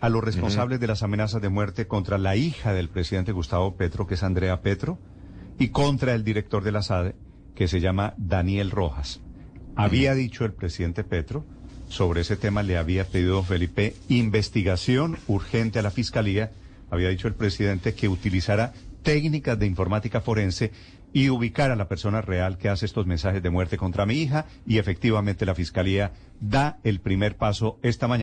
a los responsables de las amenazas de muerte contra la hija del presidente Gustavo Petro, que es Andrea Petro, y contra el director de la SADE, que se llama Daniel Rojas. Había dicho el presidente Petro, sobre ese tema le había pedido Felipe investigación urgente a la Fiscalía, había dicho el presidente que utilizara técnicas de informática forense y ubicar a la persona real que hace estos mensajes de muerte contra mi hija y efectivamente la Fiscalía da el primer paso esta mañana.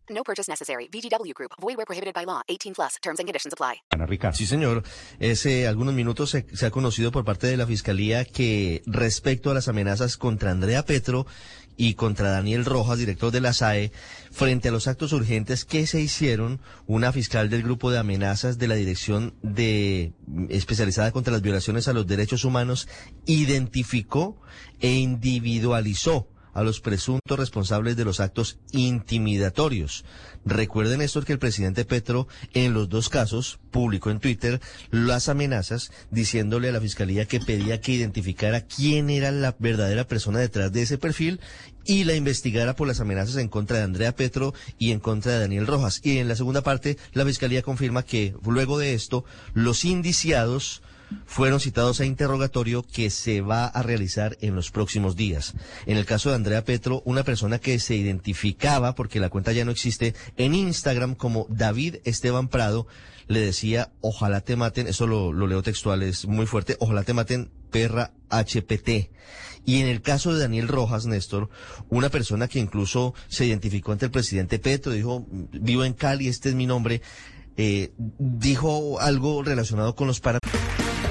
No purchase necessary. VGW Group. Void were prohibited by law. 18 plus. Terms and conditions apply. Ana Ricardo. Sí, señor. Hace algunos minutos se, se ha conocido por parte de la Fiscalía que respecto a las amenazas contra Andrea Petro y contra Daniel Rojas, director de la SAE, frente a los actos urgentes que se hicieron, una fiscal del grupo de amenazas de la Dirección de especializada contra las violaciones a los derechos humanos identificó e individualizó a los presuntos responsables de los actos intimidatorios. Recuerden esto que el presidente Petro en los dos casos publicó en Twitter las amenazas diciéndole a la fiscalía que pedía que identificara quién era la verdadera persona detrás de ese perfil y la investigara por las amenazas en contra de Andrea Petro y en contra de Daniel Rojas. Y en la segunda parte, la fiscalía confirma que luego de esto, los indiciados fueron citados a interrogatorio que se va a realizar en los próximos días. En el caso de Andrea Petro, una persona que se identificaba, porque la cuenta ya no existe, en Instagram como David Esteban Prado, le decía, ojalá te maten, eso lo, lo leo textual, es muy fuerte, ojalá te maten perra HPT. Y en el caso de Daniel Rojas, Néstor, una persona que incluso se identificó ante el presidente Petro, dijo, vivo en Cali, este es mi nombre, eh, dijo algo relacionado con los para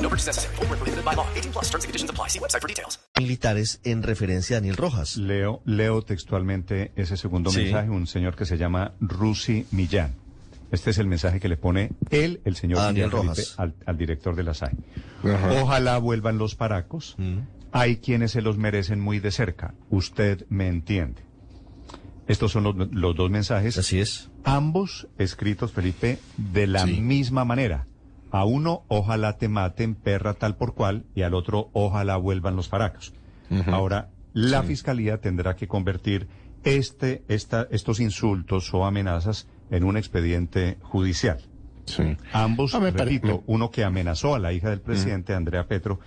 No purchase necessary. Void were prohibited by law. 18 plus. Terms and conditions apply. See website for details. militares en referencia a Daniel Rojas. Leo, leo textualmente ese segundo Sí. mensaje, un señor que se llama Rusi Millán. Este es el mensaje que le pone él, el señor Daniel Rojas. Felipe, al, al director de la SAE. Ojalá vuelvan los paracos. Mm. Hay quienes se los merecen muy de cerca. Usted me entiende. Estos son los, los dos mensajes. Así es. Ambos escritos, Felipe, de la Sí. misma manera. A uno, ojalá te maten, perra tal por cual, y al otro, ojalá vuelvan los paracos. Ahora, la fiscalía tendrá que convertir este, esta, estos insultos o amenazas en un expediente judicial. Ambos, Ah, me pare- repito, me- uno que amenazó a la hija del presidente, Andrea Petro,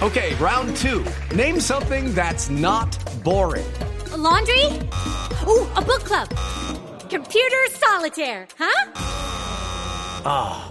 Okay, round two. Name something that's not boring. A laundry? Ooh, a book club. Computer solitaire, huh? Ah,